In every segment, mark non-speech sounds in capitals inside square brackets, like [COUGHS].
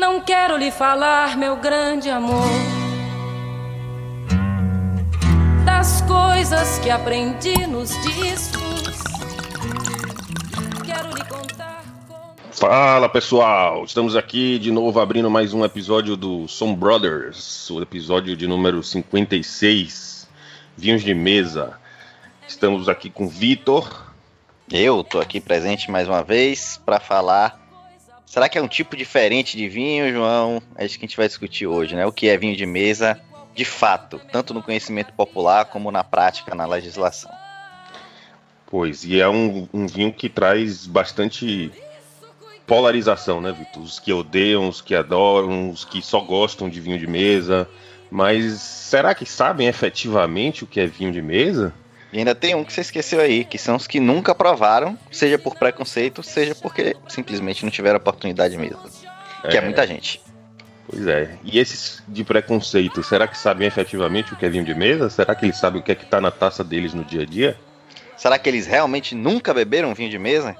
Não quero lhe falar, meu grande amor, das coisas que aprendi nos discos. Quero lhe contar. Como... Fala pessoal, estamos aqui de novo abrindo mais um episódio do Som Brothers, o episódio de número 56, Vinhos de Mesa. Estamos aqui com Vitor. Eu tô aqui presente mais uma vez para falar. Será que é um tipo diferente de vinho, João? É isso que a gente vai discutir hoje, né? O que é vinho de mesa, de fato, tanto no conhecimento popular como na prática, na legislação. Pois, e é um, um vinho que traz bastante polarização, né, Vitor? Os que odeiam, os que adoram, os que só gostam de vinho de mesa. Mas será que sabem efetivamente o que é vinho de mesa? E ainda tem um que você esqueceu aí, que são os que nunca provaram, seja por preconceito, seja porque simplesmente não tiveram oportunidade mesmo. Que é muita gente. Pois é. E esses de preconceito, será que sabem efetivamente o que é vinho de mesa? Será que eles sabem o que é que tá na taça deles no dia a dia? Será que eles realmente nunca beberam vinho de mesa?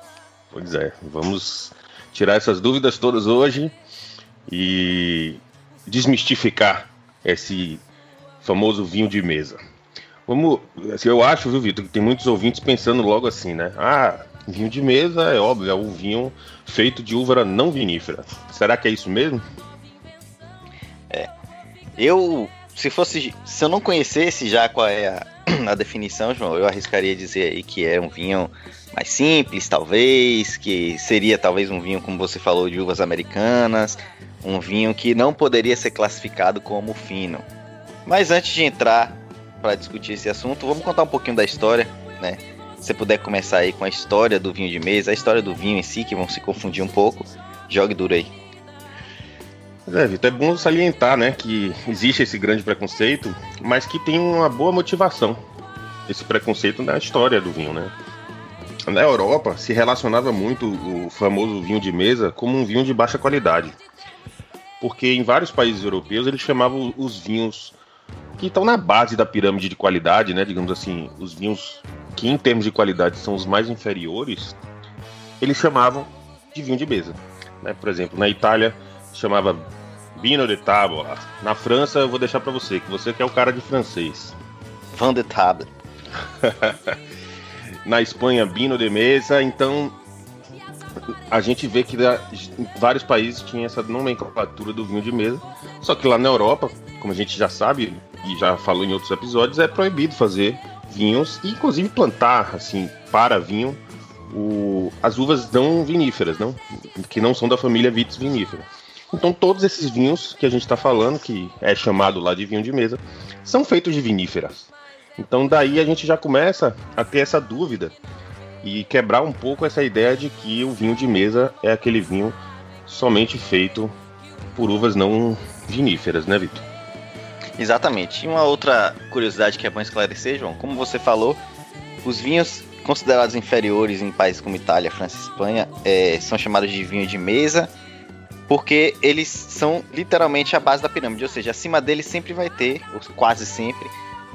Pois é, vamos tirar essas dúvidas todas hoje e desmistificar esse famoso vinho de mesa. Vamos, assim, eu acho, viu, Vitor, que tem muitos ouvintes pensando logo assim, né? Ah, vinho de mesa é óbvio, é um vinho feito de uva não vinífera. Será que é isso mesmo? É. Eu, se fosse, se eu não conhecesse já qual é a, [CLEARS THROAT] a definição, João, eu arriscaria dizer aí que é um vinho mais simples, talvez, que seria talvez um vinho, como você falou, de uvas americanas, um vinho que não poderia ser classificado como fino. Mas antes de entrar para discutir esse assunto, vamos contar um pouquinho da história, né? Se você puder começar aí com a história do vinho de mesa, a história do vinho em si, que vão se confundir um pouco, jogue duro aí. É, Vitor, é bom salientar, né, que existe esse grande preconceito, mas que tem uma boa motivação. Esse preconceito na história do vinho, né? Na Europa se relacionava muito o famoso vinho de mesa como um vinho de baixa qualidade. Porque em vários países europeus eles chamavam os vinhos que estão na base da pirâmide de qualidade, né? Digamos assim, os vinhos que em termos de qualidade são os mais inferiores, eles chamavam de vinho de mesa. Né? Por exemplo, na Itália chamava Vino de Tavola. Na França eu vou deixar para você, que você que é o cara de francês. Vin de table. [LAUGHS] na Espanha, Vino de Mesa. Então a gente vê que vários países tinha essa nomenclatura do vinho de mesa. Só que lá na Europa, como a gente já sabe e já falou em outros episódios, é proibido fazer vinhos e inclusive plantar assim para vinho o, as uvas não viníferas, não, que não são da família Vitis vinífera. Então todos esses vinhos que a gente está falando, que é chamado lá de vinho de mesa, são feitos de viníferas. Então daí a gente já começa a ter essa dúvida e quebrar um pouco essa ideia de que o vinho de mesa é aquele vinho somente feito por uvas não viníferas, né, Vitor? Exatamente. E uma outra curiosidade que é bom esclarecer, João, como você falou, os vinhos considerados inferiores em países como Itália, França e Espanha é, são chamados de vinho de mesa porque eles são literalmente a base da pirâmide, ou seja, acima deles sempre vai ter, ou quase sempre,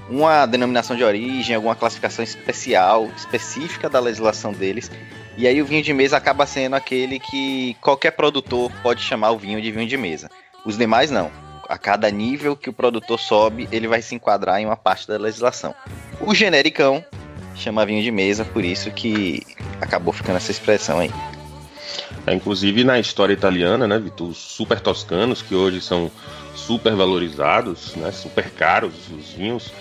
uma denominação de origem, alguma classificação especial, específica da legislação deles. E aí o vinho de mesa acaba sendo aquele que qualquer produtor pode chamar o vinho de vinho de mesa. Os demais não. A cada nível que o produtor sobe, ele vai se enquadrar em uma parte da legislação. O genericão chama vinho de mesa, por isso que acabou ficando essa expressão aí. É, inclusive na história italiana, né, Vitor, os super toscanos, que hoje são super valorizados, né, super caros os vinhos,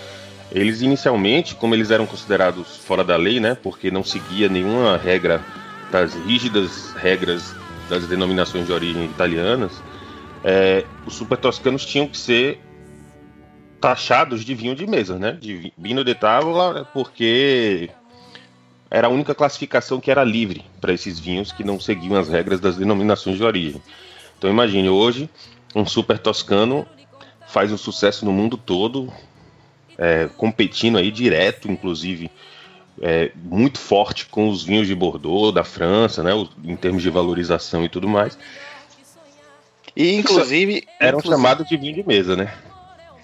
eles inicialmente, como eles eram considerados fora da lei, né, porque não seguia nenhuma regra das rígidas regras das denominações de origem italianas, é, os super toscanos tinham que ser taxados de vinho de mesa, né, de vinho de távola, porque era a única classificação que era livre para esses vinhos que não seguiam as regras das denominações de origem. Então imagine, hoje um super toscano faz um sucesso no mundo todo, é, competindo aí direto, inclusive, é, muito forte com os vinhos de Bordeaux, da França, né, em termos de valorização e tudo mais. E inclusive. Eram inclusive, chamados de vinho de mesa, né?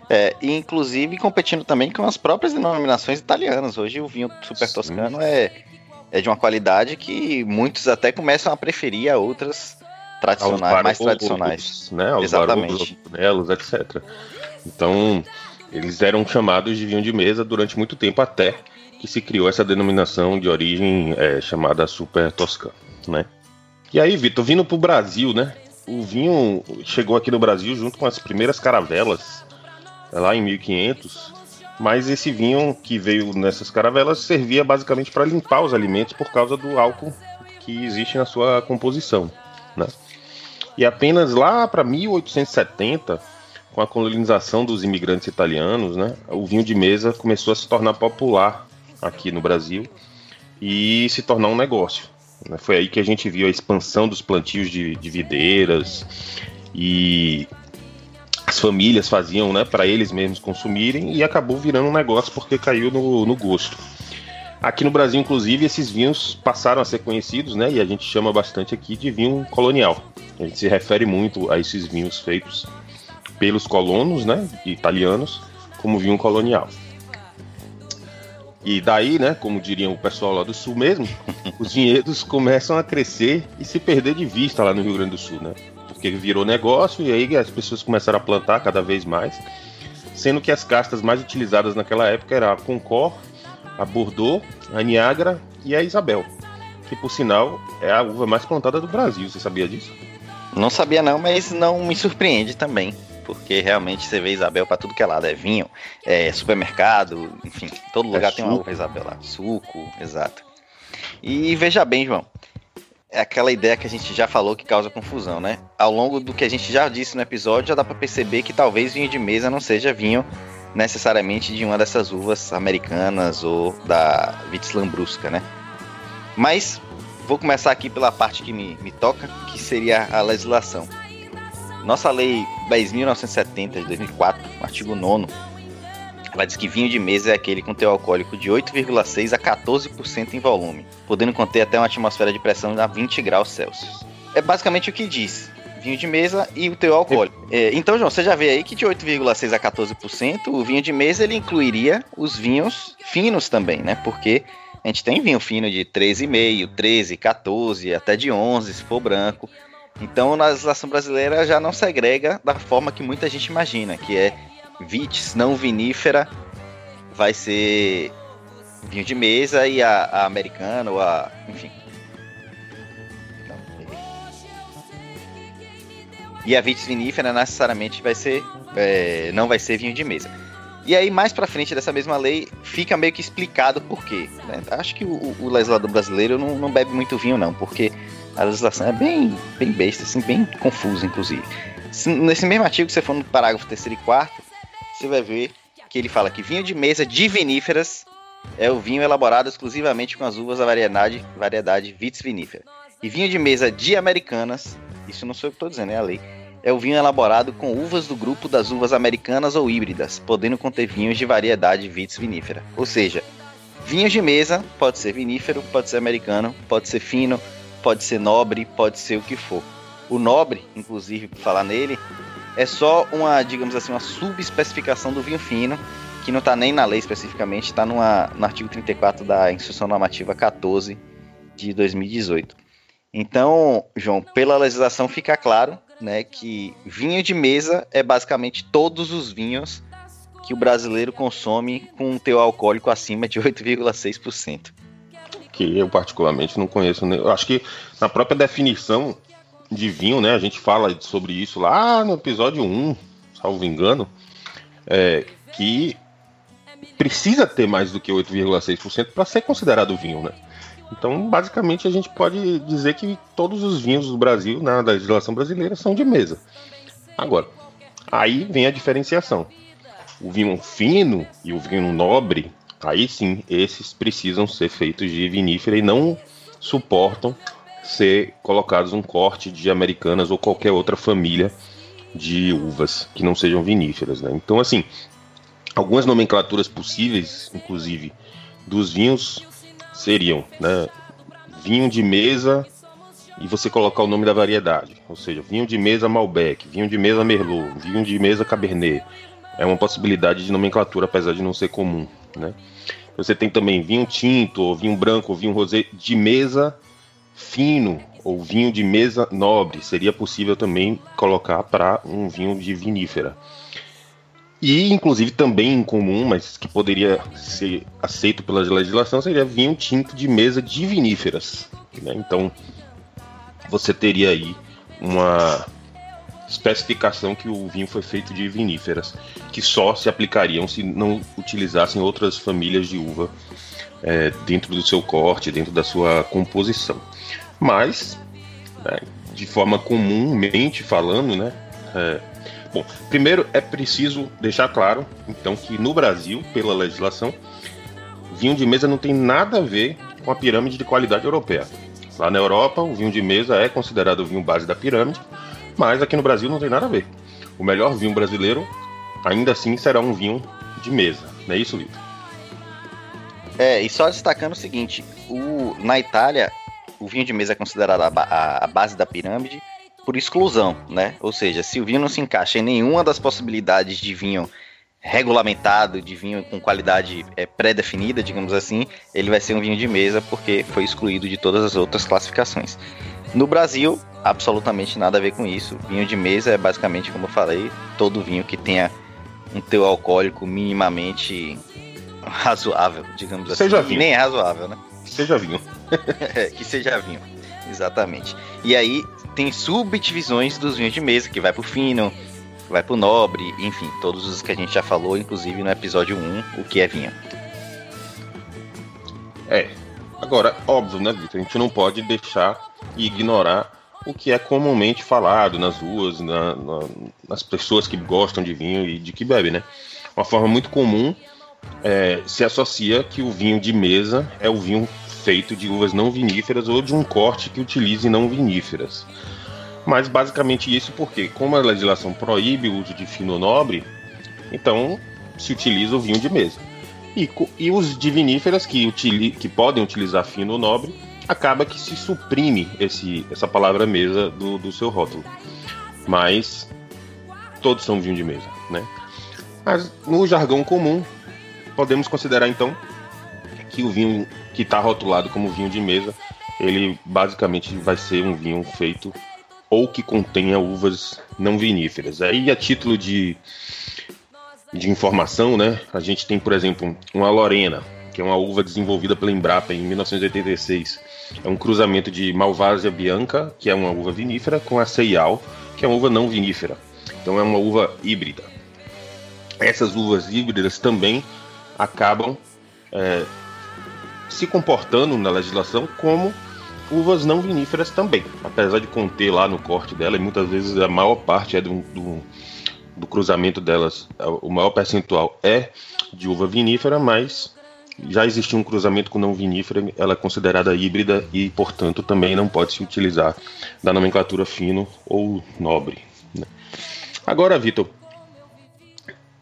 É, e inclusive competindo também com as próprias denominações italianas. Hoje o vinho super Sim. toscano é, é de uma qualidade que muitos até começam a preferir a outras tradicionais, mais tradicionais. Né, aos Exatamente. Barulhos, etc. Então, eles eram chamados de vinho de mesa durante muito tempo, até que se criou essa denominação de origem é, chamada Super Toscano, né? E aí, Vitor, vindo para o Brasil, né? O vinho chegou aqui no Brasil junto com as primeiras caravelas, lá em 1500, mas esse vinho que veio nessas caravelas servia basicamente para limpar os alimentos por causa do álcool que existe na sua composição, né? E apenas lá para 1870, com a colonização dos imigrantes italianos, né, o vinho de mesa começou a se tornar popular aqui no Brasil e se tornar um negócio. Né? Foi aí que a gente viu a expansão dos plantios de, de videiras e as famílias faziam né, para eles mesmos consumirem e acabou virando um negócio porque caiu no, no gosto. Aqui no Brasil, inclusive, esses vinhos passaram a ser conhecidos, né? E a gente chama bastante aqui de vinho colonial. A gente se refere muito a esses vinhos feitos pelos colonos, né? Italianos, como vinho colonial. E daí, né, como diriam o pessoal lá do sul mesmo, os vinhedos [LAUGHS] começam a crescer e se perder de vista lá no Rio Grande do Sul, né? Porque virou negócio e aí as pessoas começaram a plantar cada vez mais, sendo que as castas mais utilizadas naquela época eram a Concor, a Bordeaux, a Niagara e a Isabel, que por sinal é a uva mais plantada do Brasil. Você sabia disso? Não sabia não, mas não me surpreende também porque realmente você vê Isabel para tudo que é lado. É vinho, é supermercado, enfim, todo é lugar tem uma uva Isabel lá. Suco, exato. E veja bem, João, é aquela ideia que a gente já falou que causa confusão, né? Ao longo do que a gente já disse no episódio, já dá para perceber que talvez vinho de mesa não seja vinho necessariamente de uma dessas uvas americanas ou da Vitis Lambrusca, né? Mas vou começar aqui pela parte que me, me toca, que seria a legislação. Nossa lei 10.970 de 2004, artigo 9 ela diz que vinho de mesa é aquele com teor alcoólico de 8,6 a 14% em volume, podendo conter até uma atmosfera de pressão a 20 graus Celsius. É basicamente o que diz. Vinho de mesa e o teor alcoólico. É, então, João, você já vê aí que de 8,6 a 14%, o vinho de mesa ele incluiria os vinhos finos também, né? Porque a gente tem vinho fino de 13,5, 13, 14, até de 11, se for branco. Então, na legislação brasileira já não segrega da forma que muita gente imagina, que é vitis não vinífera vai ser vinho de mesa e a, a americana ou a, enfim. E a vitis vinífera necessariamente vai ser, é, não vai ser vinho de mesa. E aí, mais pra frente dessa mesma lei, fica meio que explicado por quê. Né? Acho que o, o legislador brasileiro não, não bebe muito vinho, não, porque a legislação é bem, bem besta, assim, bem confusa, inclusive. Nesse mesmo artigo, se você for no parágrafo 3 e 4, você vai ver que ele fala que vinho de mesa de viníferas é o vinho elaborado exclusivamente com as uvas da variedade, variedade vitis vinífera. E vinho de mesa de americanas, isso não sou eu que estou dizendo, é a lei, é o vinho elaborado com uvas do grupo das uvas americanas ou híbridas, podendo conter vinhos de variedade vitis vinífera. Ou seja, vinhos de mesa pode ser vinífero, pode ser americano, pode ser fino, pode ser nobre, pode ser o que for. O nobre, inclusive, por falar nele, é só uma, digamos assim, uma subespecificação do vinho fino, que não está nem na lei especificamente, está no artigo 34 da Instrução Normativa 14 de 2018. Então, João, pela legislação fica claro né, que vinho de mesa é basicamente todos os vinhos que o brasileiro consome com um teor alcoólico acima de 8,6% que eu particularmente não conheço. Eu acho que na própria definição de vinho, né, a gente fala sobre isso lá no episódio 1, salvo engano, é, que precisa ter mais do que 8,6% para ser considerado vinho, né? Então, basicamente, a gente pode dizer que todos os vinhos do Brasil, na legislação brasileira, são de mesa. Agora, aí vem a diferenciação. O vinho fino e o vinho nobre, Aí sim, esses precisam ser feitos de vinífera e não suportam ser colocados um corte de americanas ou qualquer outra família de uvas que não sejam viníferas. Né? Então, assim, algumas nomenclaturas possíveis, inclusive, dos vinhos seriam né, vinho de mesa e você colocar o nome da variedade, ou seja, vinho de mesa Malbec, vinho de mesa Merlot, vinho de mesa Cabernet. É uma possibilidade de nomenclatura, apesar de não ser comum. Né? Você tem também vinho tinto, ou vinho branco, ou vinho rosé de mesa fino ou vinho de mesa nobre, seria possível também colocar para um vinho de vinífera. E, inclusive, também incomum, mas que poderia ser aceito pela legislação, seria vinho tinto de mesa de viníferas. Né? Então, você teria aí uma especificação que o vinho foi feito de viníferas, que só se aplicariam se não utilizassem outras famílias de uva é, dentro do seu corte, dentro da sua composição. Mas, né, de forma comumente falando, né, é, Bom, primeiro é preciso deixar claro, então, que no Brasil, pela legislação, vinho de mesa não tem nada a ver com a pirâmide de qualidade europeia. Lá na Europa, o vinho de mesa é considerado o vinho base da pirâmide, mas aqui no Brasil não tem nada a ver. O melhor vinho brasileiro, ainda assim, será um vinho de mesa. Não é isso, Vitor? É, e só destacando o seguinte: o, na Itália, o vinho de mesa é considerado a, a, a base da pirâmide por exclusão, né? Ou seja, se o vinho não se encaixa em nenhuma das possibilidades de vinho regulamentado, de vinho com qualidade é, pré-definida, digamos assim, ele vai ser um vinho de mesa porque foi excluído de todas as outras classificações. No Brasil, absolutamente nada a ver com isso. Vinho de mesa é basicamente, como eu falei, todo vinho que tenha um teu alcoólico minimamente [LAUGHS] razoável, digamos seja assim. Vinho. nem é razoável, né? Que seja vinho. [LAUGHS] que seja vinho, exatamente. E aí, tem subdivisões dos vinhos de mesa, que vai pro fino, vai pro nobre, enfim, todos os que a gente já falou, inclusive no episódio 1, o que é vinho. É. Agora, óbvio, né, Vitor? A gente não pode deixar e ignorar o que é comumente falado nas ruas, na, na, nas pessoas que gostam de vinho e de que bebem, né? Uma forma muito comum é, se associa que o vinho de mesa é o vinho feito de uvas não viníferas ou de um corte que utilize não viníferas. Mas basicamente isso porque, como a legislação proíbe o uso de fino nobre, então se utiliza o vinho de mesa. E, e os de viníferas que, utili, que podem utilizar fino nobre, acaba que se suprime esse, essa palavra mesa do, do seu rótulo. Mas todos são vinho de mesa, né? Mas no jargão comum, podemos considerar então que o vinho que está rotulado como vinho de mesa, ele basicamente vai ser um vinho feito ou que contenha uvas não viníferas. Aí, a título de, de informação, né, a gente tem, por exemplo, uma Lorena, que é uma uva desenvolvida pela Embrapa em 1986. É um cruzamento de Malvasia Bianca, que é uma uva vinífera, com a Ceial, que é uma uva não vinífera. Então é uma uva híbrida. Essas uvas híbridas também acabam é, se comportando na legislação como uvas não viníferas também, apesar de conter lá no corte dela, e muitas vezes a maior parte é do, do, do cruzamento delas, o maior percentual é de uva vinífera, mas já existe um cruzamento com não vinífera, ela é considerada híbrida e, portanto, também não pode se utilizar da nomenclatura fino ou nobre. Né? Agora, Vitor,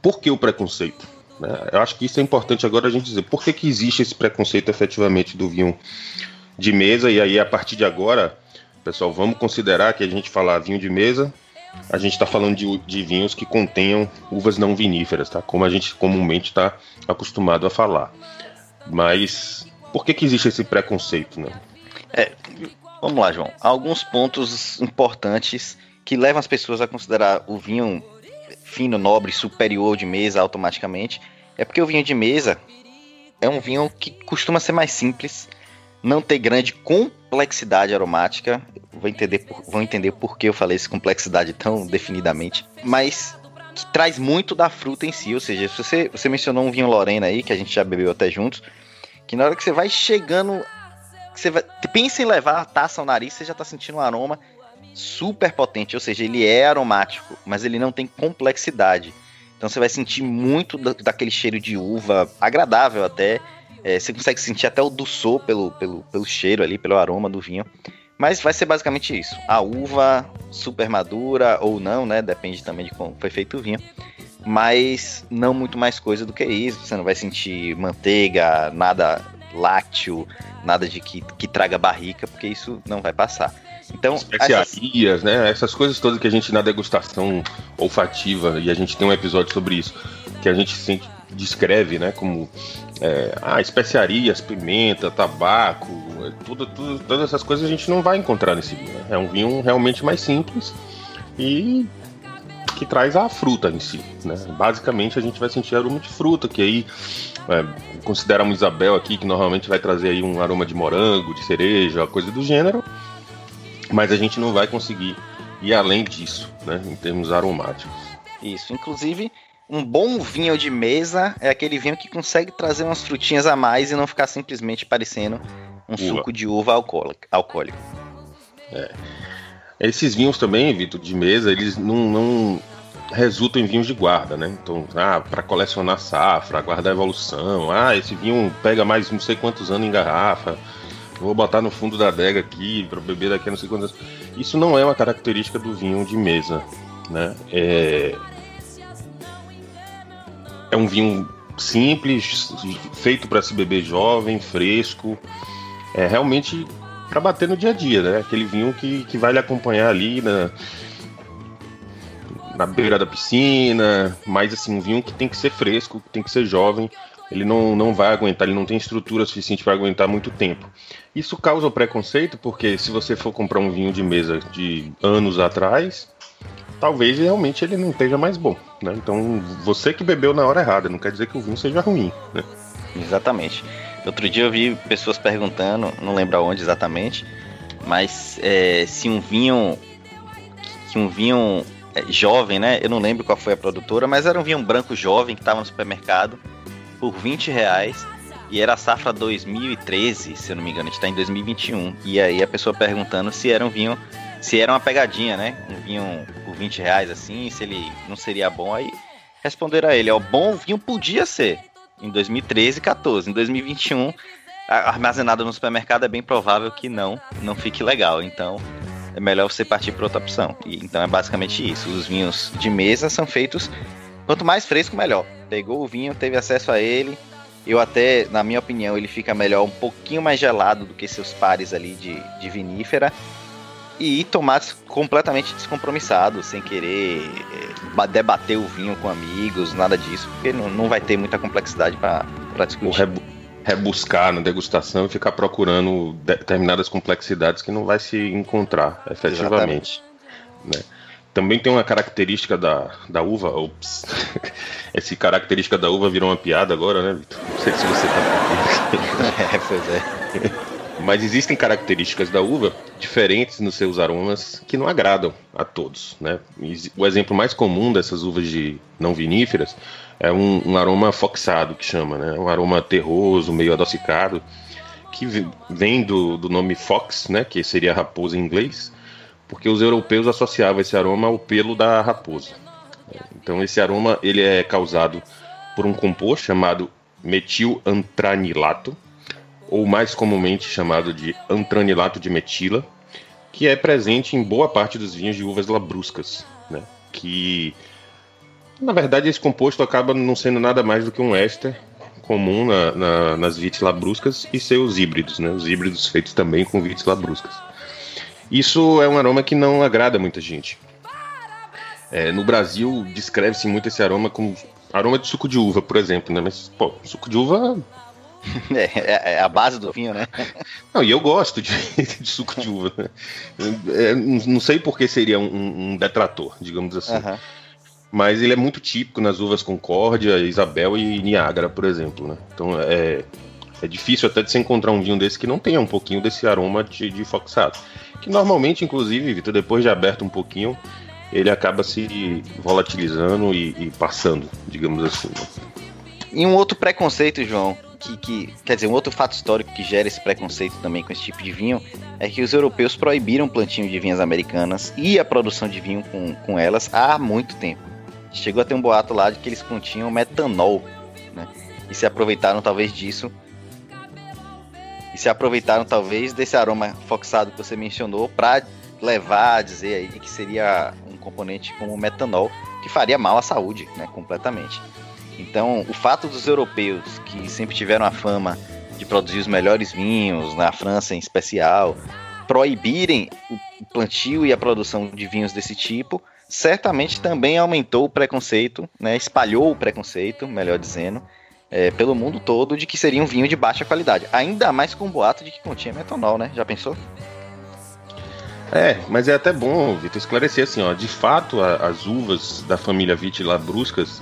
por que o preconceito? Né? Eu acho que isso é importante agora a gente dizer. Por que, que existe esse preconceito efetivamente do vinho de mesa? E aí, a partir de agora, pessoal, vamos considerar que a gente falar vinho de mesa, a gente está falando de, de, vinhos que contenham uvas não viníferas, tá? Como a gente comumente está acostumado a falar. Mas por que, que existe esse preconceito, né? É, vamos lá, João. Alguns pontos importantes que levam as pessoas a considerar o vinho fino, nobre, superior de mesa automaticamente, é porque o vinho de mesa é um vinho que costuma ser mais simples, não ter grande complexidade aromática. Vou entender por, vou entender por que eu falei essa complexidade tão definidamente, mas que traz muito da fruta em si. Ou seja, se você, você mencionou um vinho Lorena aí, que a gente já bebeu até juntos, que na hora que você vai chegando, você vai, pensa em levar a taça ao nariz, você já está sentindo um aroma super potente, ou seja, ele é aromático, mas ele não tem complexidade. Então você vai sentir muito da, daquele cheiro de uva, agradável até. É, você consegue sentir até o doçor pelo, pelo, pelo cheiro ali, pelo aroma do vinho. Mas vai ser basicamente isso. A uva super madura ou não, né? Depende também de como foi feito o vinho. Mas não muito mais coisa do que isso. Você não vai sentir manteiga, nada lácteo, nada de que, que traga barrica, porque isso não vai passar. Então, especiarias, essas... né? Essas coisas todas que a gente na degustação olfativa, e a gente tem um episódio sobre isso, que a gente sente, descreve, né? Como é, ah, especiarias, pimenta, tabaco, tudo, tudo, todas essas coisas a gente não vai encontrar nesse vinho. Né? É um vinho realmente mais simples e que traz a fruta em si. Né? Basicamente a gente vai sentir aroma de fruta, que aí é, consideramos Isabel aqui, que normalmente vai trazer aí um aroma de morango, de cereja, coisa do gênero, mas a gente não vai conseguir ir além disso, né, em termos aromáticos. Isso, inclusive um bom vinho de mesa é aquele vinho que consegue trazer umas frutinhas a mais e não ficar simplesmente parecendo um uva. suco de uva alcoólico. É. Esses vinhos também, Vitor, de mesa, eles não, não resultam em vinhos de guarda, né? Então, ah, para colecionar safra, guardar evolução, ah, esse vinho pega mais não sei quantos anos em garrafa, vou botar no fundo da adega aqui para beber daqui a não sei quantos anos. Isso não é uma característica do vinho de mesa, né? É, é um vinho simples, feito para se beber jovem, fresco, é realmente para bater no dia a dia, né? Aquele vinho que, que vai lhe acompanhar ali na, na beira da piscina, mas assim, um vinho que tem que ser fresco, que tem que ser jovem, ele não, não vai aguentar, ele não tem estrutura suficiente para aguentar muito tempo. Isso causa preconceito, porque se você for comprar um vinho de mesa de anos atrás, talvez realmente ele não esteja mais bom. Né? Então, você que bebeu na hora errada, não quer dizer que o vinho seja ruim. Né? Exatamente. Outro dia eu vi pessoas perguntando, não lembro aonde exatamente, mas é, se um vinho que um vinho é, jovem, né? Eu não lembro qual foi a produtora, mas era um vinho branco jovem que estava no supermercado por 20 reais e era a safra 2013, se eu não me engano, a gente está em 2021. E aí a pessoa perguntando se era um vinho, se era uma pegadinha, né? Um vinho por 20 reais assim, se ele não seria bom. Aí responderam a ele: ó, bom vinho podia ser, em 2013 e 14. Em 2021, armazenado no supermercado é bem provável que não, não fique legal. Então, é melhor você partir para outra opção. E, então é basicamente isso. Os vinhos de mesa são feitos quanto mais fresco melhor. Pegou o vinho, teve acesso a ele. Eu até, na minha opinião, ele fica melhor um pouquinho mais gelado do que seus pares ali de, de vinífera e tomar completamente descompromissado, sem querer é, debater o vinho com amigos, nada disso, porque não, não vai ter muita complexidade para discutir. Rebu rebuscar na degustação e ficar procurando determinadas complexidades que não vai se encontrar efetivamente. Né? Também tem uma característica da, da uva, ops, [LAUGHS] essa característica da uva virou uma piada agora, né, Vitor? Não sei se você tá [LAUGHS] É, pois é. [LAUGHS] Mas existem características da uva diferentes nos seus aromas que não agradam a todos. Né? O exemplo mais comum dessas uvas de não viníferas é um, um aroma foxado, que chama, né? um aroma terroso, meio adocicado, que vem do, do nome fox, né? que seria raposa em inglês, porque os europeus associavam esse aroma ao pelo da raposa. Então esse aroma ele é causado por um composto chamado metilantranilato, ou mais comumente chamado de antranilato de metila, que é presente em boa parte dos vinhos de uvas labruscas, né? que na verdade esse composto acaba não sendo nada mais do que um éster comum na, na, nas vites labruscas e seus híbridos, né? os híbridos feitos também com vites labruscas. Isso é um aroma que não agrada muita gente. É, no Brasil descreve-se muito esse aroma como aroma de suco de uva, por exemplo, né? Mas, pô, suco de uva [LAUGHS] É, é, é, a base do vinho, né? Não, e eu gosto de, [LAUGHS] de suco de uva. Né? É, não sei por que seria um, um detrator, digamos assim. Uhum. Mas ele é muito típico nas uvas Concórdia, Isabel e Niágara, por exemplo. Né? Então é, é difícil até de se encontrar um vinho desse que não tenha um pouquinho desse aroma de, de foxado. Que normalmente, inclusive, Vitor, depois de aberto um pouquinho, ele acaba se volatilizando e, e passando, digamos assim. Né? E um outro preconceito, João, que, que, quer dizer, um outro fato histórico que gera esse preconceito também com esse tipo de vinho é que os europeus proibiram o plantio de vinhas americanas e a produção de vinho com, com elas há muito tempo. Chegou a ter um boato lá de que eles continham metanol, né? E se aproveitaram talvez disso. E se aproveitaram talvez desse aroma foxado que você mencionou para levar a dizer aí que seria um componente como metanol que faria mal à saúde, né, completamente. Então, o fato dos europeus, que sempre tiveram a fama de produzir os melhores vinhos, na França em especial, proibirem o plantio e a produção de vinhos desse tipo, certamente também aumentou o preconceito, né, espalhou o preconceito, melhor dizendo, é, pelo mundo todo de que seria um vinho de baixa qualidade. Ainda mais com o boato de que continha metanol, né? Já pensou? É, mas é até bom, Vitor, esclarecer assim, ó. De fato, a, as uvas da família Vitilabruscas,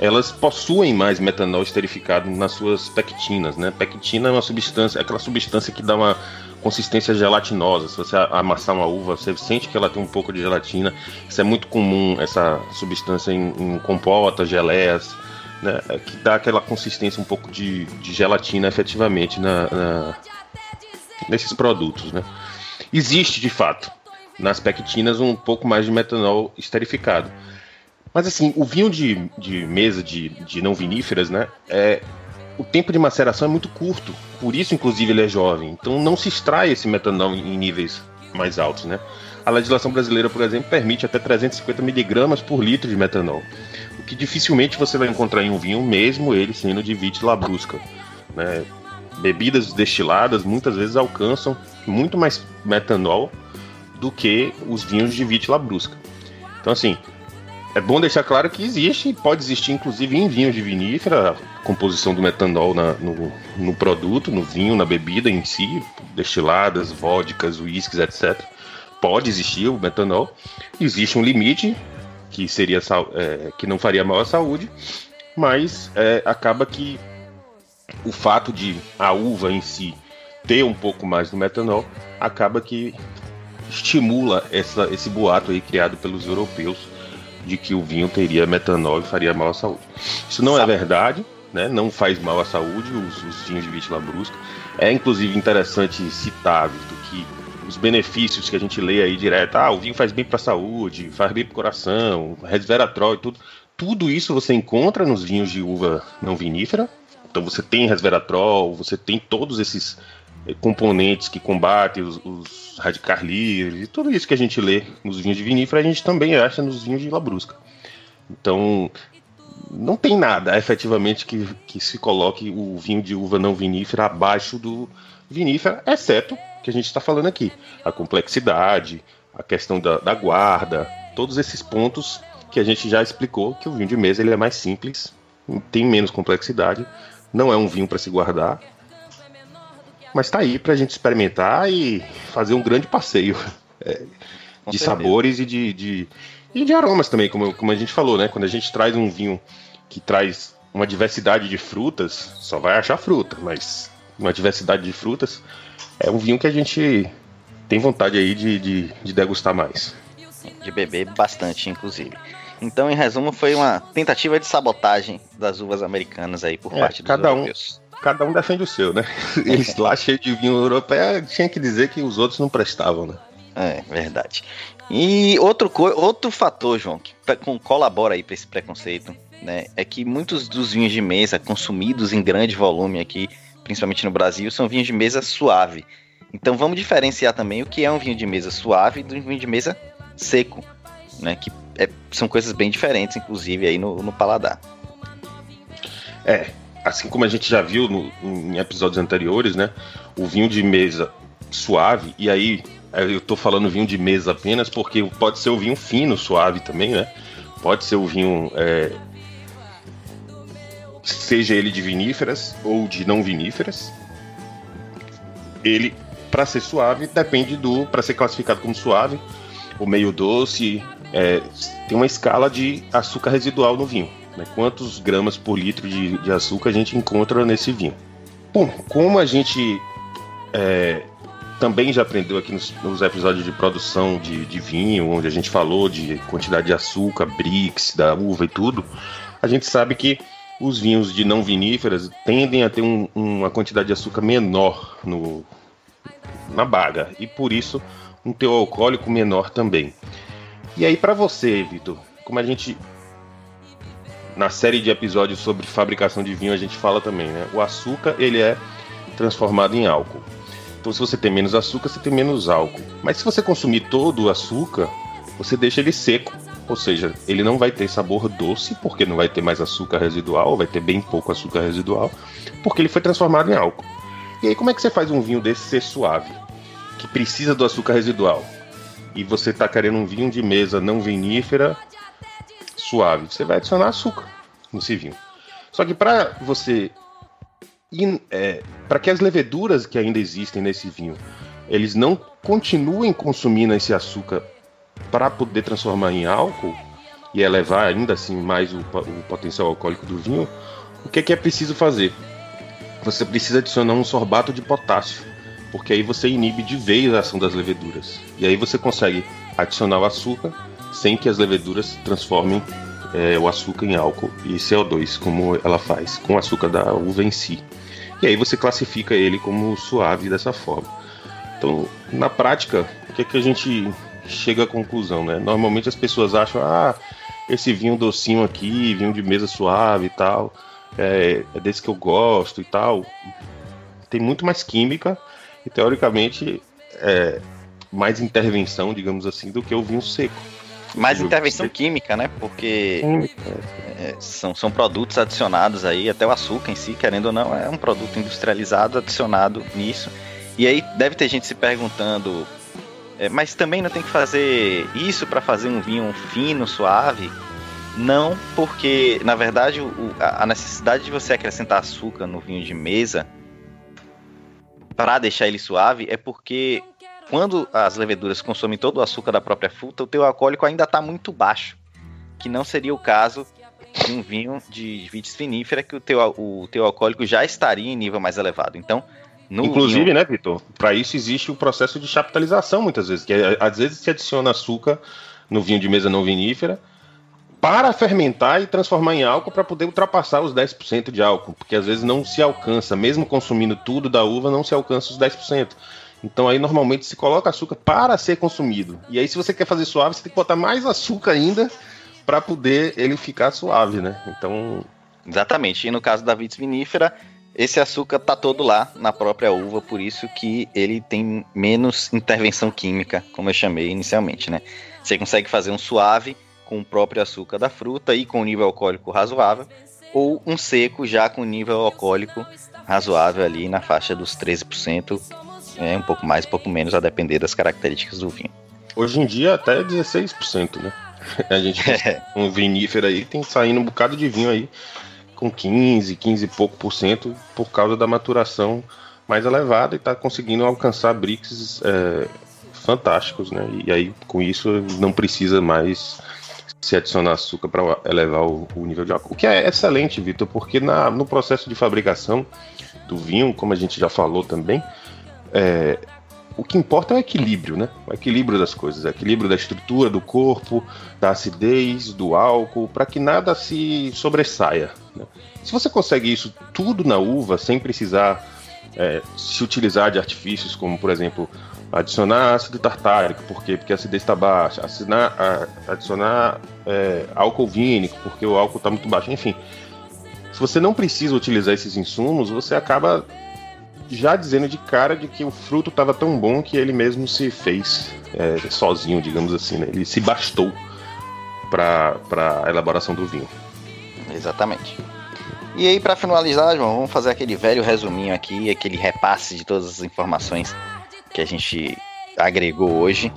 elas possuem mais metanol esterificado nas suas pectinas, né? Pectina é uma substância, é aquela substância que dá uma consistência gelatinosa. Se você amassar uma uva, você sente que ela tem um pouco de gelatina. Isso é muito comum, essa substância em, em compotas, geleias, né? É que dá aquela consistência um pouco de, de gelatina efetivamente na, na, nesses produtos, né? Existe, de fato, nas pectinas um pouco mais de metanol esterificado. Mas assim, o vinho de, de mesa de, de não viníferas, né? É, o tempo de maceração é muito curto. Por isso, inclusive, ele é jovem. Então não se extrai esse metanol em níveis mais altos, né? A legislação brasileira, por exemplo, permite até 350 miligramas por litro de metanol, o que dificilmente você vai encontrar em um vinho, mesmo ele sendo de vite labrusca. Né? Bebidas destiladas muitas vezes alcançam muito mais metanol do que os vinhos de vite labrusca. Então, assim, é bom deixar claro que existe, pode existir inclusive em vinho de vinífera, a composição do metanol na, no, no, produto, no vinho, na bebida em si, destiladas, vodkas, uísques, etc. Pode existir o metanol. Existe um limite que seria é, que não faria mal à saúde, mas é, acaba que o fato de a uva em si ter um pouco mais do metanol acaba que estimula essa, esse boato aí criado pelos europeus de que o vinho teria metanol e faria mal à saúde. Isso não é verdade, né? não faz mal à saúde, os, os vinhos de Vite Labrusca. É inclusive interessante citar, que os benefícios que a gente lê aí direto, ah, o vinho faz bem para a saúde, faz bem para o coração, resveratrol e tudo. Tudo isso você encontra nos vinhos de uva não vinífera. Então você tem resveratrol, você tem todos esses componentes que combatem os, os radicais livres, e tudo isso que a gente lê nos vinhos de vinífera, a gente também acha nos vinhos de Labrusca. Então, não tem nada efetivamente que, que se coloque o vinho de uva não vinífera abaixo do vinífera, exceto que a gente está falando aqui, a complexidade, a questão da, da, guarda, todos esses pontos que a gente já explicou que o vinho de mesa ele é mais simples, tem menos complexidade, não é um vinho para se guardar, mas tá aí pra gente experimentar e fazer um grande passeio [LAUGHS] é, de certeza. sabores e de, de, e de aromas também, como, como a gente falou, né? Quando a gente traz um vinho que traz uma diversidade de frutas, só vai achar fruta, mas uma diversidade de frutas, é um vinho que a gente tem vontade aí de, de, de degustar mais. De beber bastante, inclusive. Então, em resumo, foi uma tentativa de sabotagem das uvas americanas aí por é, parte dos cada europeus. Um, cada um defende o seu, né? Eles lá cheio de vinho europeu tinha que dizer que os outros não prestavam, né? É, verdade. E outro, outro fator, João, que colabora aí para esse preconceito, né, é que muitos dos vinhos de mesa consumidos em grande volume aqui, principalmente no Brasil, são vinhos de mesa suave. Então vamos diferenciar também o que é um vinho de mesa suave do vinho de mesa seco, né, que é, são coisas bem diferentes, inclusive aí no, no paladar. É, assim como a gente já viu no, em episódios anteriores, né? O vinho de mesa suave, e aí eu tô falando vinho de mesa apenas porque pode ser o vinho fino, suave também, né? Pode ser o vinho. É, seja ele de viníferas ou de não viníferas. Ele, para ser suave, depende do. Para ser classificado como suave, o meio doce, é, tem uma escala de açúcar residual no vinho. Né? Quantos gramas por litro de, de açúcar a gente encontra nesse vinho? Bom, como a gente é, também já aprendeu aqui nos, nos episódios de produção de, de, vinho, onde a gente falou de quantidade de açúcar, brix, da uva e tudo, a gente sabe que os vinhos de não viníferas tendem a ter um, uma quantidade de açúcar menor no, na baga e por isso um teor alcoólico menor também. E aí para você, Vitor, como a gente na série de episódios sobre fabricação de vinho a gente fala também, né? O açúcar ele é transformado em álcool. Então, se você tem menos açúcar, você tem menos álcool. Mas se você consumir todo o açúcar, você deixa ele seco. Ou seja, ele não vai ter sabor doce, porque não vai ter mais açúcar residual, vai ter bem pouco açúcar residual, porque ele foi transformado em álcool. E aí, como é que você faz um vinho desse ser suave? Que precisa do açúcar residual. E você está querendo um vinho de mesa não vinífera suave. Você vai adicionar açúcar nesse vinho. Só que para você é, para que as leveduras que ainda existem nesse vinho, eles não continuem consumindo esse açúcar para poder transformar em álcool e elevar ainda assim mais o, o potencial alcoólico do vinho, o que é, que é preciso fazer? Você precisa adicionar um sorbato de potássio, porque aí você inibe de vez a ação das leveduras. E aí você consegue adicionar o açúcar sem que as leveduras transformem é, o açúcar em álcool e CO2, como ela faz com o açúcar da uva em si. E aí você classifica ele como suave dessa forma. Então, na prática, o que, é que a gente chega à conclusão, né? Normalmente as pessoas acham, ah, esse vinho docinho aqui, vinho de mesa suave e tal, é, é desse que eu gosto e tal. Tem muito mais química e teoricamente é, mais intervenção, digamos assim, do que o vinho seco. Mais intervenção química, né? Porque é, são, são produtos adicionados aí, até o açúcar em si, querendo ou não, é um produto industrializado adicionado nisso. E aí deve ter gente se perguntando, é, mas também não tem que fazer isso para fazer um vinho fino, suave? Não, porque na verdade o, a necessidade de você acrescentar açúcar no vinho de mesa para deixar ele suave é porque quando as leveduras consomem todo o açúcar da própria fruta, o teu alcoólico ainda está muito baixo, que não seria o caso de um vinho de vitis vinífera que o teu, o teu alcoólico já estaria em nível mais elevado. Então, Inclusive, vinho... né, Vitor? Para isso existe o processo de chaptalização, muitas vezes, que é, às vezes se adiciona açúcar no vinho de mesa não vinífera para fermentar e transformar em álcool para poder ultrapassar os 10% de álcool, porque às vezes não se alcança, mesmo consumindo tudo da uva, não se alcança os 10%. Então aí normalmente se coloca açúcar para ser consumido. E aí se você quer fazer suave, você tem que botar mais açúcar ainda para poder ele ficar suave, né? Então, exatamente. E no caso da vitis vinífera, esse açúcar tá todo lá na própria uva, por isso que ele tem menos intervenção química, como eu chamei inicialmente, né? Você consegue fazer um suave com o próprio açúcar da fruta e com nível alcoólico razoável, ou um seco já com nível alcoólico razoável ali na faixa dos 13%, é, um pouco mais, um pouco menos, a depender das características do vinho. Hoje em dia até 16%, né? A gente é. um vinífero aí tem saindo um bocado de vinho aí com 15, 15 e pouco por cento por causa da maturação mais elevada e está conseguindo alcançar bricks é, fantásticos, né? E aí com isso não precisa mais se adicionar açúcar para elevar o, o, nível de álcool. O que é excelente, Vitor, porque na, no processo de fabricação do vinho, como a gente já falou também, é, o que importa é o equilíbrio, né? O equilíbrio das coisas, o equilíbrio da estrutura do corpo, da acidez, do álcool, para que nada se sobressaia. Né? Se você consegue isso tudo na uva, sem precisar é, se utilizar de artifícios como, por exemplo, adicionar ácido tartárico, por quê? Porque a acidez está baixa, assinar, a, adicionar é, álcool vínico, porque o álcool está muito baixo, enfim. Se você não precisa utilizar esses insumos, você acaba já dizendo de cara de que o fruto estava tão bom que ele mesmo se fez é, sozinho, digamos assim, né? Ele se bastou para a elaboração do vinho. Exatamente. E aí, para finalizar, João, vamos fazer aquele velho resuminho aqui, aquele repasse de todas as informações que a gente agregou hoje.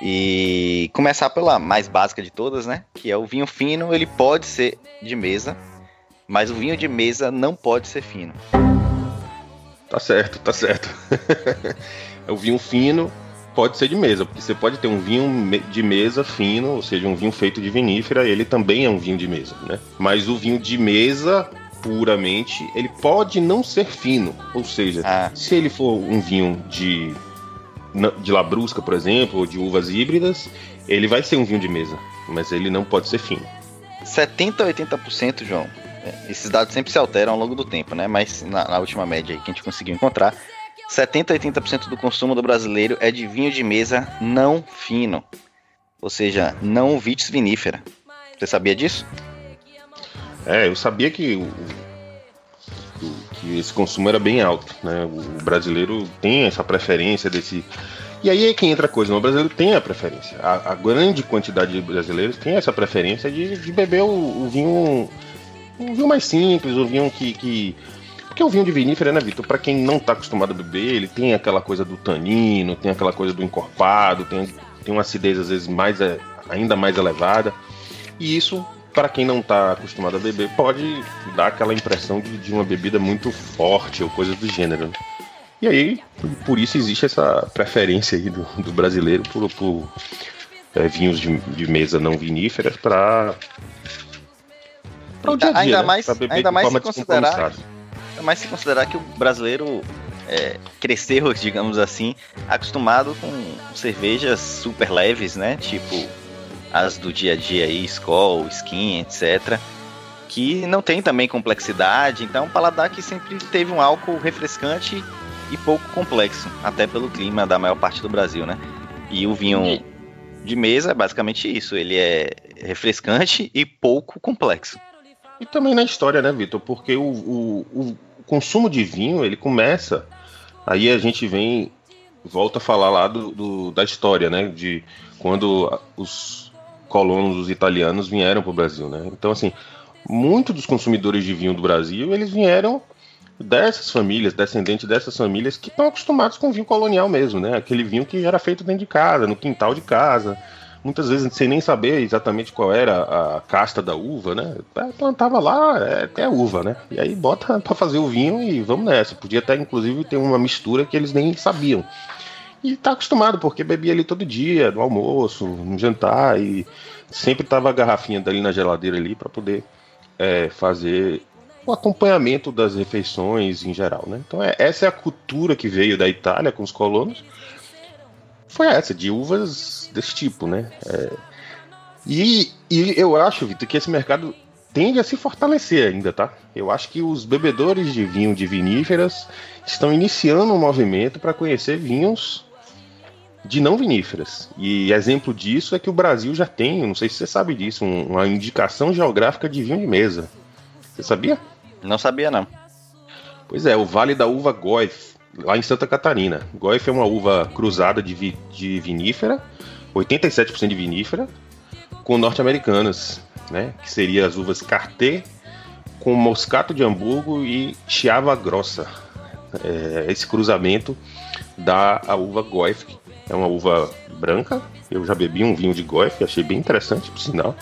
E começar pela mais básica de todas, né? Que é o vinho fino, ele pode ser de mesa, mas o vinho de mesa não pode ser fino. Tá certo, tá certo. [LAUGHS] o vinho fino pode ser de mesa, porque você pode ter um vinho de mesa fino, ou seja, um vinho feito de vinífera, ele também é um vinho de mesa, né? Mas o vinho de mesa puramente, ele pode não ser fino, ou seja, ah. se ele for um vinho de de labrusca, por exemplo, ou de uvas híbridas, ele vai ser um vinho de mesa, mas ele não pode ser fino. 70 a 80%, João, é, esses dados sempre se alteram ao longo do tempo, né? Mas na, na última média que a gente conseguiu encontrar, 70 a 80% do consumo do brasileiro é de vinho de mesa não fino, ou seja, não vitis vinífera. Você sabia disso? É, eu sabia que, que esse consumo era bem alto, né? O brasileiro tem essa preferência desse e aí é que entra a coisa, né? o brasileiro tem a preferência. A, a, grande quantidade de brasileiros tem essa preferência de, de beber o, o vinho um vinho mais simples, um vinho que. que... Porque o vinho de vinífera, né, Vitor? Para quem não tá acostumado a beber, ele tem aquela coisa do tanino, tem aquela coisa do encorpado, tem, tem uma acidez às vezes mais, é, ainda mais elevada. E isso para quem não está acostumado a beber, pode dar aquela impressão de, de, uma bebida muito forte ou coisa do gênero. E aí, por isso existe essa preferência aí do, do brasileiro por, por é, vinhos de, de, mesa não viníferas para o dia a dia, ainda né? mais, ainda mais se considerar, ainda mais se considerar que o brasileiro é, cresceu, [LAUGHS] digamos assim, acostumado com cervejas super leves, né? Tipo as do dia a dia aí, Skol, Skin, etc. Que não tem também complexidade, então é um paladar que sempre teve um álcool refrescante e pouco complexo, até pelo clima da maior parte do Brasil, né? E o vinho de mesa é basicamente isso, ele é refrescante e pouco complexo. E também na história, né, Vitor? Porque o, o, o, consumo de vinho, ele começa. Aí a gente vem, volta a falar lá do, do da história, né? De quando os colonos os italianos vieram para o Brasil, né? Então, assim, muitos dos consumidores de vinho do Brasil, eles vieram dessas famílias, descendentes dessas famílias que estão acostumados com vinho colonial mesmo, né? Aquele vinho que era feito dentro de casa, no quintal de casa, muitas vezes sem nem saber exatamente qual era a casta da uva, né? É, plantava lá, é, é uva, né? E aí bota [LAUGHS] para fazer o vinho e vamos nessa. Podia até, inclusive, ter uma mistura que eles nem sabiam. E tá acostumado, porque bebia ali todo dia, no almoço, no jantar, e sempre tava a garrafinha dali na geladeira ali para poder é, fazer o acompanhamento das refeições em geral, né? Então é, essa é a cultura que veio da Itália com os colonos foi essa, de uvas desse tipo, né? É, e, e eu acho, Vitor, que esse mercado tende a se fortalecer ainda, tá? Eu acho que os bebedores de vinho de viníferas estão iniciando um movimento para conhecer vinhos de não viníferas. E exemplo disso é que o Brasil já tem, não sei se você sabe disso, um, uma indicação geográfica de vinho de mesa. Você sabia? Não sabia, não. Pois é, o Vale da Uva Goif lá em Santa Catarina. Goife é uma uva cruzada de, vi, de vinífera, 87% de vinífera, com norte-americanas, né? Que seria as uvas Carté com Moscato de Hamburgo e Chiava Grossa. É, esse cruzamento dá a uva Goife. É uma uva branca. Eu já bebi um vinho de Goife, achei bem interessante, por sinal.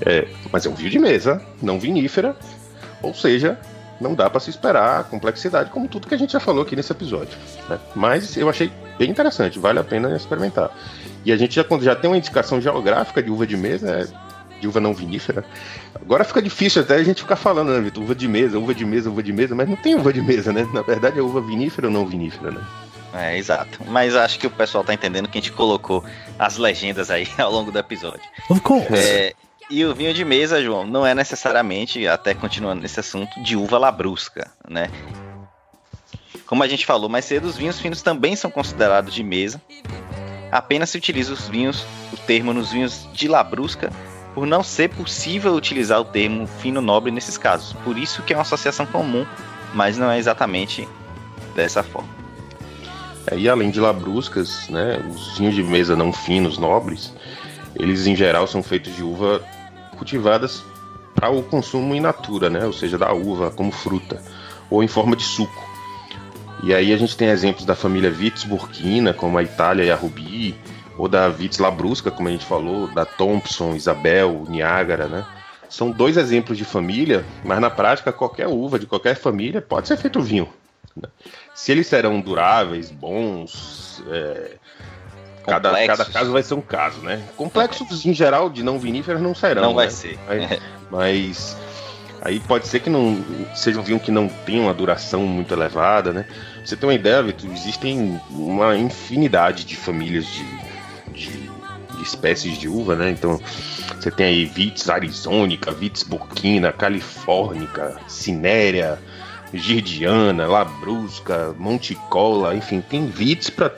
É, mas é um vinho de mesa, não vinífera. Ou seja, não dá para se esperar a complexidade, como tudo que a gente já falou aqui nesse episódio. Né? Mas eu achei bem interessante, vale a pena experimentar. E a gente já, já tem uma indicação geográfica de uva de mesa, é, de uva não vinífera. Agora fica difícil até a gente ficar falando, né, Vitor? Uva de mesa, uva de mesa, uva de mesa, mas não tem uva de mesa, né? Na verdade é uva vinífera ou não vinífera, né? É, exato. Mas acho que o pessoal tá entendendo que a gente colocou as legendas aí [LAUGHS] ao longo do episódio. Of course. É, e o vinho de mesa, João, não é necessariamente, até continuando nesse assunto, de uva labrusca, né? Como a gente falou mais cedo, os vinhos finos também são considerados de mesa. Apenas se utiliza os vinhos, o termo nos vinhos de labrusca, por não ser possível utilizar o termo fino nobre nesses casos. Por isso que é uma associação comum, mas não é exatamente dessa forma. É, e além de labruscas, né, os vinhos de mesa não finos, nobres, eles em geral são feitos de uva cultivadas para o consumo in natura, né? ou seja, da uva como fruta, ou em forma de suco. E aí a gente tem exemplos da família Vitis Burkina, como a Itália e a Rubi, ou da Vitis Labrusca, como a gente falou, da Thompson, Isabel, Niágara, né? São dois exemplos de família, mas na prática qualquer uva de qualquer família pode ser feito vinho. Né? Se eles serão duráveis, bons, é, Cada, cada caso vai ser um caso, né? Complexos em geral de não viníferas não serão. Não vai né? ser. Mas, mas, aí pode ser que não seja um vinho que não tenha uma duração muito elevada, né? Pra você tem uma ideia, Vitor, existem uma infinidade de famílias de, de, de espécies de uva, né? Então você tem aí Vitis arizônica, Vitis burkina, califórnica, cinéria, girdiana, labrusca, monticola, enfim, tem Vitis para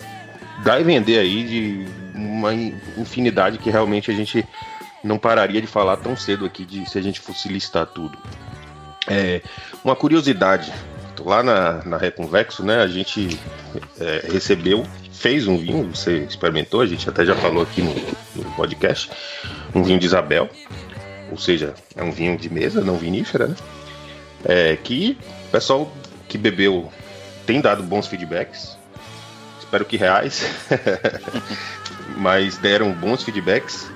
dar e vender aí de uma infinidade que realmente a gente não pararia de falar tão cedo aqui de se a gente fosse listar tudo. É, uma curiosidade, lá na, na Reconvexo, né, a gente é, recebeu, fez um vinho, você experimentou, a gente até já falou aqui no, no, podcast, um vinho de Isabel, ou seja, é um vinho de mesa, não vinífera, né, é, que o pessoal que bebeu tem dado bons feedbacks, espero que reais, [LAUGHS] mas deram bons feedbacks.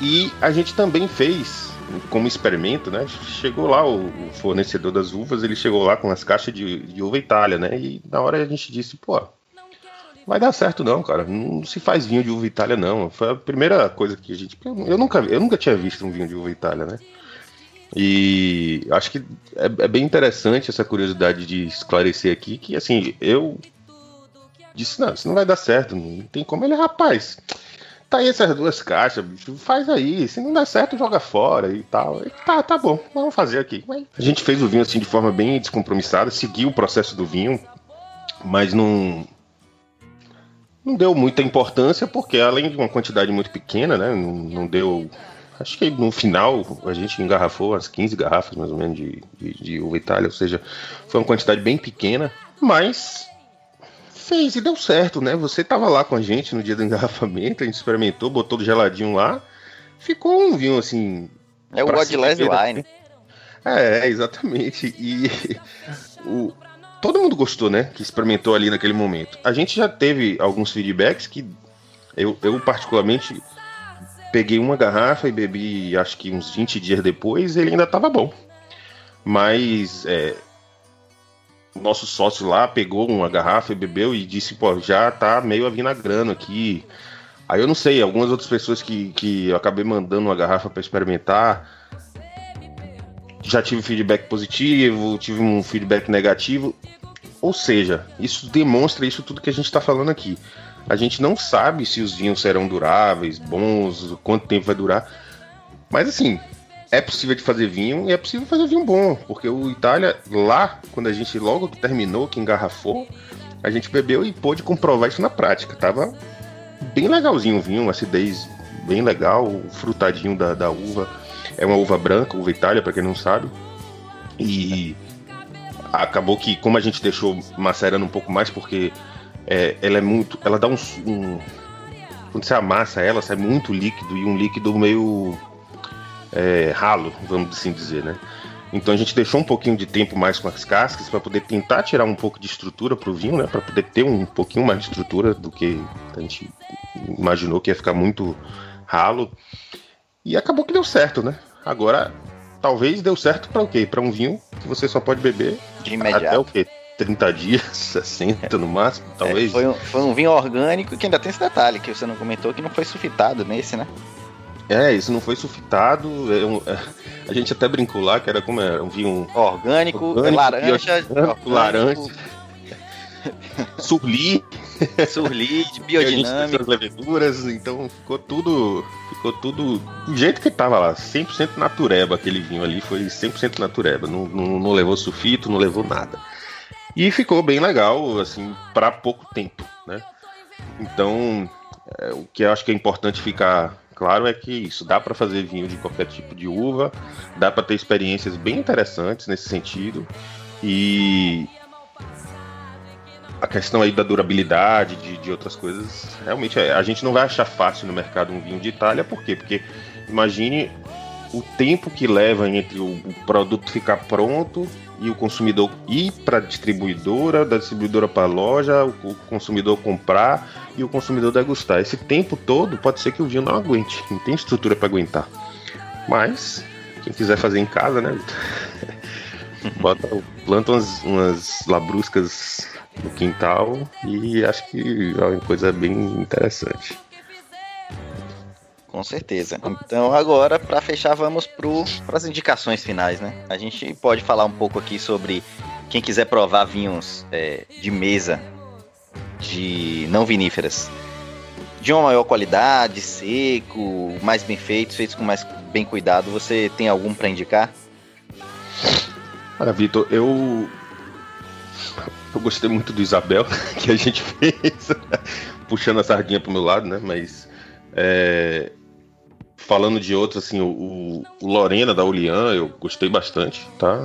E a gente também fez como experimento, né? Chegou lá o, fornecedor das uvas, ele chegou lá com as caixas de, de uva Itália, né? E na hora a gente disse, pô, vai dar certo não, cara. Não se faz vinho de uva Itália não. Foi a primeira coisa que a gente, eu nunca, eu nunca tinha visto um vinho de uva Itália, né? E acho que é, é bem interessante essa curiosidade de esclarecer aqui que assim eu disse não, isso não vai dar certo, não tem como ele, rapaz tá aí essas duas caixas, bicho, faz aí. Se não der certo, joga fora e tal. E tá, tá bom, vamos fazer aqui. A gente fez o vinho assim de forma bem descompromissada, seguiu o processo do vinho, mas não. Não deu muita importância, porque além de uma quantidade muito pequena, né? Não, não deu. Acho que no final a gente engarrafou as 15 garrafas mais ou menos de, de, de uva Itália, ou seja, foi uma quantidade bem pequena, mas fez e deu certo, né? Você tava lá com a gente no dia do engarrafamento, a gente experimentou, botou do geladinho lá, ficou um vinho assim. É o Godless Wine. É, exatamente. E [LAUGHS] o, todo mundo gostou, né? Que experimentou ali naquele momento. A gente já teve alguns feedbacks que eu, eu particularmente peguei uma garrafa e bebi acho que uns 20 dias depois ele ainda tava bom. Mas é, nosso sócio lá pegou uma garrafa e bebeu e disse, pô, já tá meio avinagrando aqui. Aí eu não sei, algumas outras pessoas que, que eu acabei mandando uma garrafa para experimentar, já tive feedback positivo, tive um feedback negativo. Ou seja, isso demonstra isso tudo que a gente está falando aqui. A gente não sabe se os vinhos serão duráveis, bons, quanto tempo vai durar. Mas assim, é possível de fazer vinho e é possível fazer vinho bom, porque o Itália, lá, quando a gente logo que terminou, que engarrafou, a gente bebeu e pôde comprovar isso na prática. Tava bem legalzinho o vinho, acidez bem legal, o frutadinho da, da uva. É uma uva branca, uva Itália, para quem não sabe. E acabou que, como a gente deixou macerando um pouco mais, porque é, ela é muito. Ela dá um, um. Quando você amassa ela, sai muito líquido e um líquido meio é, ralo, vamos assim dizer, né? Então a gente deixou um pouquinho de tempo mais com as cascas para poder tentar tirar um pouco de estrutura para o vinho, né? Para poder ter um pouquinho mais de estrutura do que a gente imaginou que ia ficar muito ralo. E acabou que deu certo, né? Agora, talvez deu certo para o quê? Para um vinho que você só pode beber de imediato. até o quê? 30 dias, [LAUGHS] 60 no máximo, talvez. É, foi, um, foi um vinho orgânico que ainda tem esse detalhe que você não comentou que não foi sulfitado nesse, né? É, isso não foi sulfitado. É um, é, a gente até brincou lá que era como era um vinho orgânico, orgânico laranja, orgânico, [LAUGHS] laranja, surli, surli, [LAUGHS] de biodinâmica, as leveduras, então ficou tudo, ficou tudo do jeito que tava lá, 100% natureba aquele vinho ali, foi 100% natureba, não, não, não levou sulfito, não levou nada. E ficou bem legal, assim, para pouco tempo, né? Então, é, o que eu acho que é importante ficar claro é que isso dá para fazer vinho de qualquer tipo de uva, dá para ter experiências bem interessantes nesse sentido e a questão aí da durabilidade de, de outras coisas realmente é, a gente não vai achar fácil no mercado um vinho de Itália por quê? Porque imagine o tempo que leva entre o, o produto ficar pronto e o consumidor ir para a distribuidora, da distribuidora para a loja, o, consumidor comprar e o consumidor degustar. Esse tempo todo pode ser que o vinho não aguente, [LAUGHS] não tem estrutura para aguentar. Mas quem quiser fazer em casa, né? [LAUGHS] Bota, planta umas, umas labruscas no quintal e acho que é uma coisa bem interessante. Com certeza. Então agora, para fechar, vamos para as indicações finais, né? A gente pode falar um pouco aqui sobre quem quiser provar vinhos é, de mesa, de não viníferas, de uma maior qualidade, seco, mais bem feitos, feitos com mais bem cuidado. Você tem algum para indicar? Olha, Vitor, eu eu gostei muito do Isabel [LAUGHS] que a gente fez, puxando a sardinha pro meu lado, né? Mas é, falando de outros, assim, o, o Lorena da Ulian, eu gostei bastante, tá?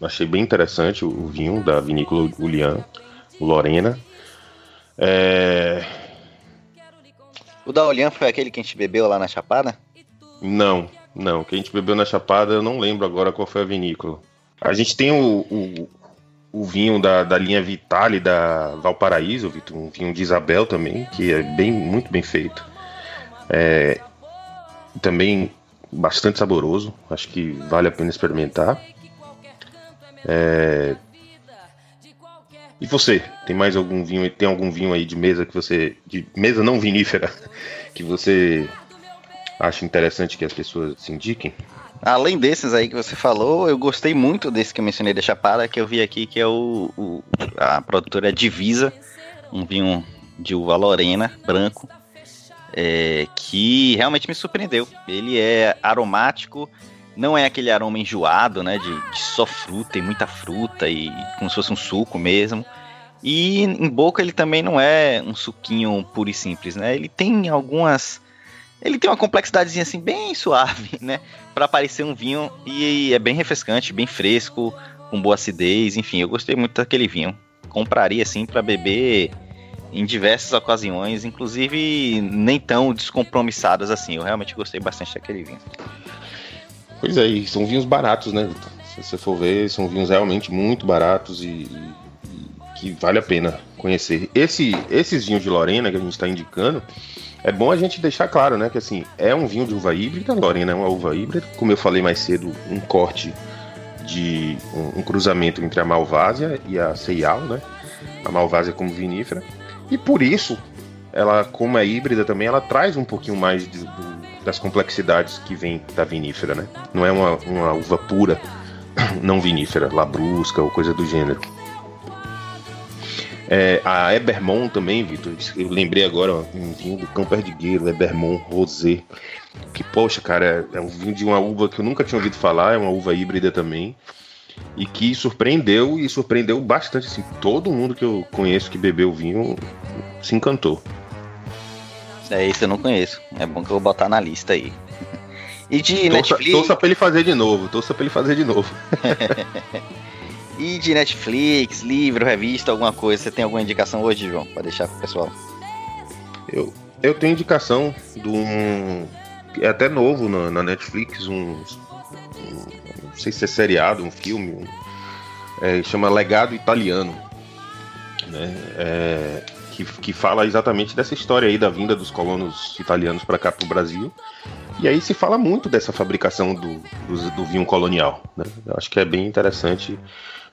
Achei bem interessante o, o vinho da vinícola Ulian, o Lorena. É... O da Ulian foi aquele que a gente bebeu lá na Chapada? Não, não. O que a gente bebeu na Chapada, eu não lembro agora qual foi a vinícola. A gente tem o, o, o vinho da, da linha Vitale da Valparaíso, um vinho de Isabel também, que é bem, muito bem feito. É, também bastante saboroso. Acho que vale a pena experimentar. É... E você, tem mais algum vinho? Tem algum vinho aí de mesa que você. de mesa não vinífera [LAUGHS] que você acha interessante que as pessoas se indiquem? Além desses aí que você falou, eu gostei muito desse que eu mencionei da Chapada, que eu vi aqui, que é o, o a produtora Divisa, um vinho de uva Lorena, branco, é, que realmente me surpreendeu. Ele é aromático, não é aquele aroma enjoado, né, de, de só fruta, tem muita fruta e como se fosse um suco mesmo. E em boca ele também não é um suquinho puro e simples, né? Ele tem algumas ele tem uma complexidadezinha assim bem suave, [LAUGHS] né? Para parecer um vinho e é bem refrescante, bem fresco, com boa acidez, enfim, eu gostei muito daquele vinho. Compraria assim para beber em diversas ocasiões, inclusive nem tão descompromissadas assim. Eu realmente gostei bastante daquele vinho. Pois é, e são vinhos baratos, né, Se você for ver, são vinhos realmente muito baratos e, e, e que vale a pena conhecer. Esse, esses vinhos de Lorena que a gente está indicando, é bom a gente deixar claro, né, que assim, é um vinho de uva híbrida, Lorena é uma uva híbrida, como eu falei mais cedo, um corte de um, um cruzamento entre a Malvásia e a Ceial, né? A Malvásia como vinífera. E por isso, ela, como é híbrida também, ela traz um pouquinho mais de, das complexidades que vem da vinífera, né? Não é uma, uma uva pura, [COUGHS] não vinífera, labrusca ou coisa do gênero. É, a Ebermont também, Vitor. Eu lembrei agora um vinho do Cão Perdigueiro, Ebermont Rosé. Que, poxa, cara, é, é um vinho de uma uva que eu nunca tinha ouvido falar, é uma uva híbrida também. E que surpreendeu e surpreendeu bastante. Assim, todo mundo que eu conheço que bebeu vinho se encantou. É, esse eu não conheço. É bom que eu vou botar na lista aí. [LAUGHS] E de torça, Netflix. Torça pra ele fazer de novo, torça pra ele fazer de novo. [LAUGHS] E de Netflix, livro, revista, alguma coisa, você tem alguma indicação hoje, João, para deixar pro pessoal? Eu, eu tenho indicação de um. É até novo na, na Netflix, um, um, Não sei se é seriado, um filme. Um, é, chama Legado Italiano. Né? É, que, que fala exatamente dessa história aí da vinda dos colonos italianos para cá pro Brasil. E aí se fala muito dessa fabricação do, do, do vinho colonial. Né? Eu acho que é bem interessante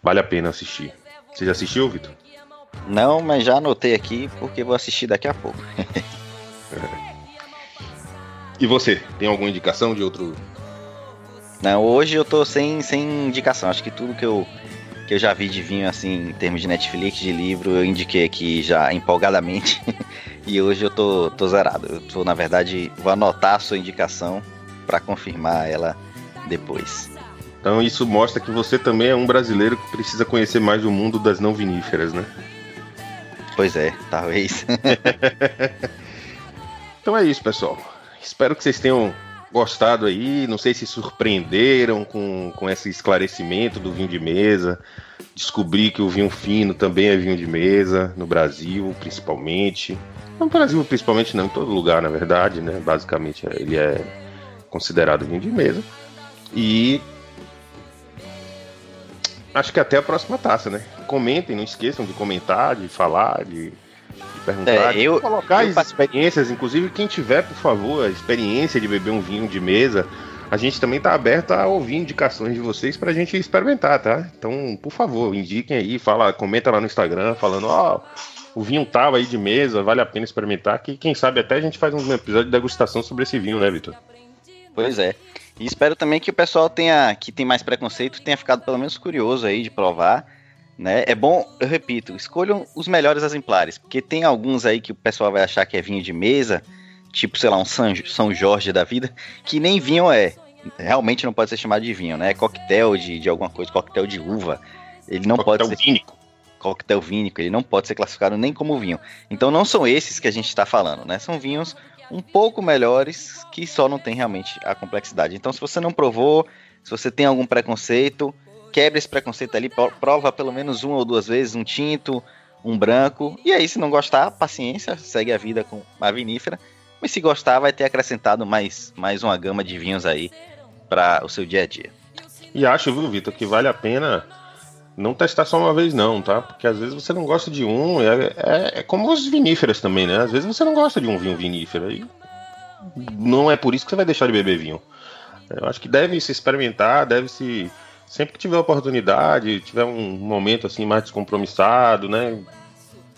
Vale a pena assistir. Você já assistiu, Vitor? Não, mas já anotei aqui porque vou assistir daqui a pouco. [LAUGHS] E você, tem alguma indicação de outro? Não, hoje eu tô sem, sem indicação. Acho que tudo que eu, que eu já vi de vinho, assim, em termos de Netflix, de livro, eu indiquei aqui já empolgadamente. [LAUGHS] e hoje eu tô, tô zerado. Eu tô, na verdade, vou anotar a sua indicação para confirmar ela depois. Então isso mostra que você também é um brasileiro que precisa conhecer mais o mundo das não viníferas, né? Pois é, talvez. [LAUGHS] então é isso, pessoal. Espero que vocês tenham gostado aí. Não sei se surpreenderam com, com esse esclarecimento do vinho de mesa. Descobri que o vinho fino também é vinho de mesa, no Brasil, principalmente. No Brasil, principalmente, não, em todo lugar, na verdade, né? Basicamente, ele é considerado vinho de mesa. E acho que até a próxima taça, né? Comentem, não esqueçam de comentar, de falar, de, perguntar, é, eu, colocar eu, as experiências, inclusive quem tiver, por favor, a experiência de beber um vinho de mesa, a gente também está aberto a ouvir indicações de vocês para a gente experimentar, tá? Então, por favor, indiquem aí, fala, comenta lá no Instagram, falando, ó, oh, o vinho tava aí de mesa, vale a pena experimentar, que quem sabe até a gente faz um episódio de degustação sobre esse vinho, né, Vitor? Pois é. E espero também que o pessoal tenha, que tem mais preconceito, tenha ficado pelo menos curioso aí de provar. Né? É bom, eu repito, escolham os melhores exemplares, porque tem alguns aí que o pessoal vai achar que é vinho de mesa, tipo, sei lá, um São Jorge da vida, que nem vinho é. Realmente não pode ser chamado de vinho, né? É coquetel de, de alguma coisa, coquetel de uva. Ele não coquetel pode ser. Vínico. Coquetel vínico, ele não pode ser classificado nem como vinho. Então não são esses que a gente está falando, né? São vinhos um pouco melhores que só não tem realmente a complexidade. Então, se você não provou, se você tem algum preconceito, quebre esse preconceito ali, prova pelo menos uma ou duas vezes um tinto, um branco. E aí, se não gostar, paciência, segue a vida com a vinífera. Mas se gostar, vai ter acrescentado mais, mais uma gama de vinhos aí para o seu dia a dia. E acho, viu, Vitor, que vale a pena não testar só uma vez não, tá? Porque às vezes você não gosta de um, é, é, é como os viníferas também, né? Às vezes você não gosta de um vinho vinífero aí não é por isso que você vai deixar de beber vinho. Eu acho que deve se experimentar, deve se sempre que tiver oportunidade, tiver um momento assim mais descompromissado, né?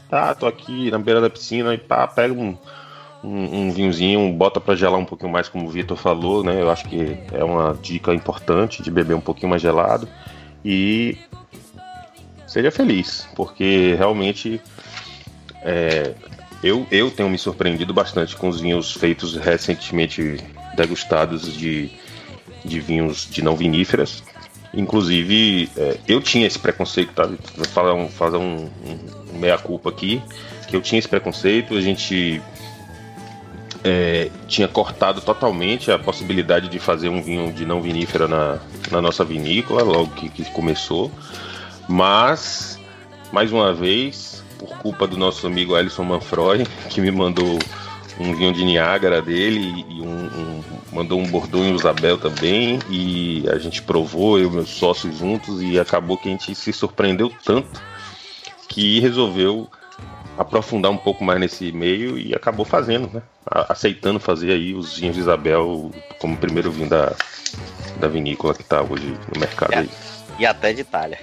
Tá, tô aqui na beira da piscina e pá, pega um, um, um vinhozinho, bota para gelar um pouquinho mais, como o Vitor falou, né? Eu acho que é uma dica importante de beber um pouquinho mais gelado e seja feliz, porque realmente é, eu, eu tenho me surpreendido bastante com os vinhos feitos recentemente degustados de, de vinhos de não viníferas. Inclusive, é, eu tinha esse preconceito, tá? Vou fazer um, fazer um, um meia-culpa aqui, que eu tinha esse preconceito, a gente é, tinha cortado totalmente a possibilidade de fazer um vinho de não vinífera na, na nossa vinícola, logo que, que começou. Mas, mais uma vez, por culpa do nosso amigo Alisson Manfroy, [LAUGHS] que me mandou um vinho de Niágara dele e um, um, mandou um Bordeaux em Isabel também e a gente provou, eu e meus sócios juntos e acabou que a gente se surpreendeu tanto que resolveu aprofundar um pouco mais nesse meio e acabou fazendo, né? Aceitando fazer aí os vinhos de Isabel como primeiro vinho da, da vinícola que está hoje no mercado. E, aí. e até de Itália.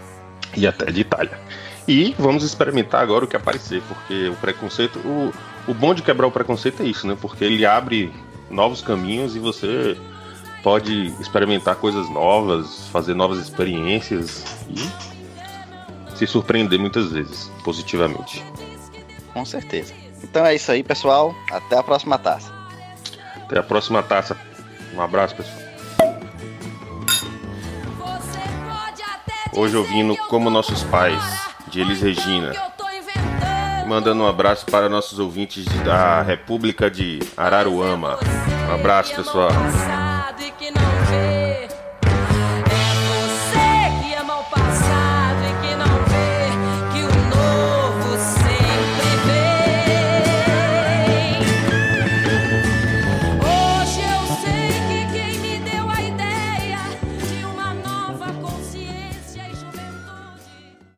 [LAUGHS] e até de Itália. E vamos experimentar agora o que aparecer, porque o preconceito, o, o bom de quebrar o preconceito é isso, né? Porque ele abre novos caminhos e você pode experimentar coisas novas, fazer novas experiências e se surpreender muitas vezes, positivamente. Com certeza. Então é isso aí, pessoal. Até a próxima taça. Até a próxima taça. Um abraço, pessoal. Hoje ouvindo Como Nossos Pais, de Elis Regina. Mandando um abraço para nossos ouvintes da República de Araruama. Um abraço, pessoal.